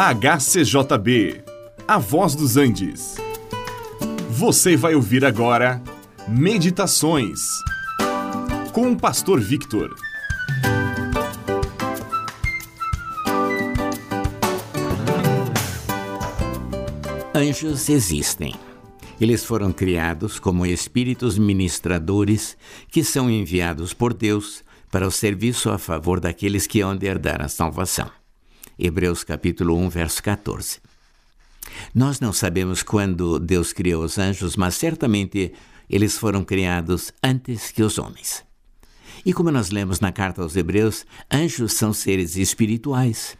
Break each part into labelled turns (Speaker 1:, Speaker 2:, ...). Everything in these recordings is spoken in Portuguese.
Speaker 1: HCJB, A Voz dos Andes. Você vai ouvir agora Meditações com o Pastor Victor.
Speaker 2: Anjos existem. Eles foram criados como espíritos ministradores que são enviados por Deus para o serviço a favor daqueles que hão de herdar a salvação. Hebreus capítulo 1, verso 14. Nós não sabemos quando Deus criou os anjos, mas certamente eles foram criados antes que os homens. E como nós lemos na carta aos Hebreus, anjos são seres espirituais.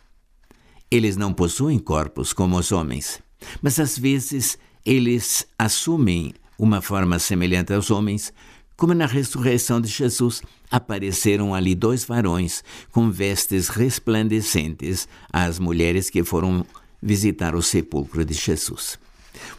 Speaker 2: Eles não possuem corpos como os homens, mas às vezes eles assumem uma forma semelhante aos homens, como na ressurreição de Jesus, apareceram ali dois varões com vestes resplandecentes às mulheres que foram visitar o sepulcro de Jesus.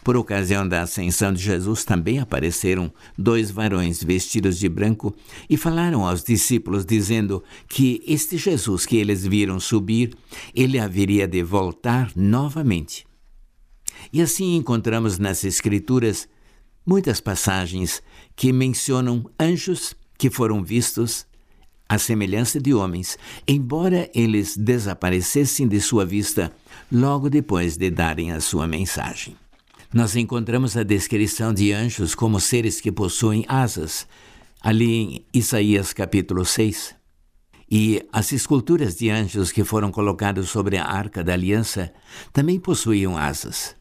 Speaker 2: Por ocasião da ascensão de Jesus, também apareceram dois varões vestidos de branco e falaram aos discípulos, dizendo que este Jesus que eles viram subir, ele haveria de voltar novamente. E assim encontramos nas Escrituras muitas passagens que mencionam anjos que foram vistos à semelhança de homens, embora eles desaparecessem de sua vista logo depois de darem a sua mensagem. Nós encontramos a descrição de anjos como seres que possuem asas, ali em Isaías capítulo 6. E as esculturas de anjos que foram colocados sobre a arca da aliança também possuíam asas.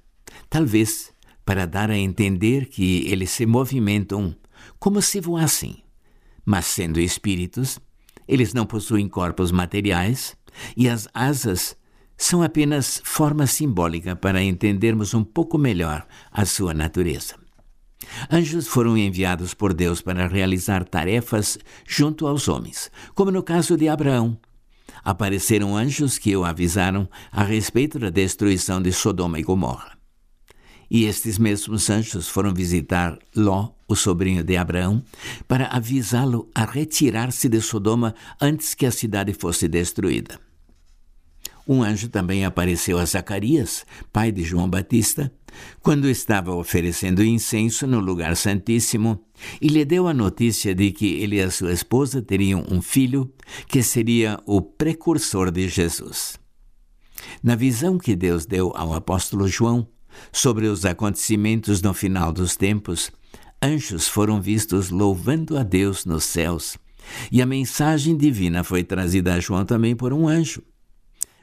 Speaker 2: Talvez para dar a entender que eles se movimentam como se voassem. Mas sendo espíritos, eles não possuem corpos materiais e as asas são apenas forma simbólica para entendermos um pouco melhor a sua natureza. Anjos foram enviados por Deus para realizar tarefas junto aos homens, como no caso de Abraão. Apareceram anjos que o avisaram a respeito da destruição de Sodoma e Gomorra. E estes mesmos anjos foram visitar Ló, o sobrinho de Abraão, para avisá-lo a retirar-se de Sodoma antes que a cidade fosse destruída. Um anjo também apareceu a Zacarias, pai de João Batista, quando estava oferecendo incenso no lugar santíssimo, e lhe deu a notícia de que ele e a sua esposa teriam um filho que seria o precursor de Jesus. Na visão que Deus deu ao apóstolo João, sobre os acontecimentos no final dos tempos, anjos foram vistos louvando a Deus nos céus, e a mensagem divina foi trazida a João também por um anjo.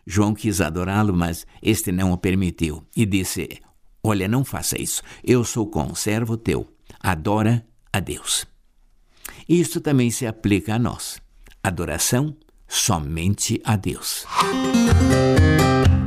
Speaker 2: João quis adorá-lo, mas este não o permitiu e disse: Olha, não faça isso. Eu sou conservo teu. Adora a Deus. Isto também se aplica a nós. Adoração somente a Deus.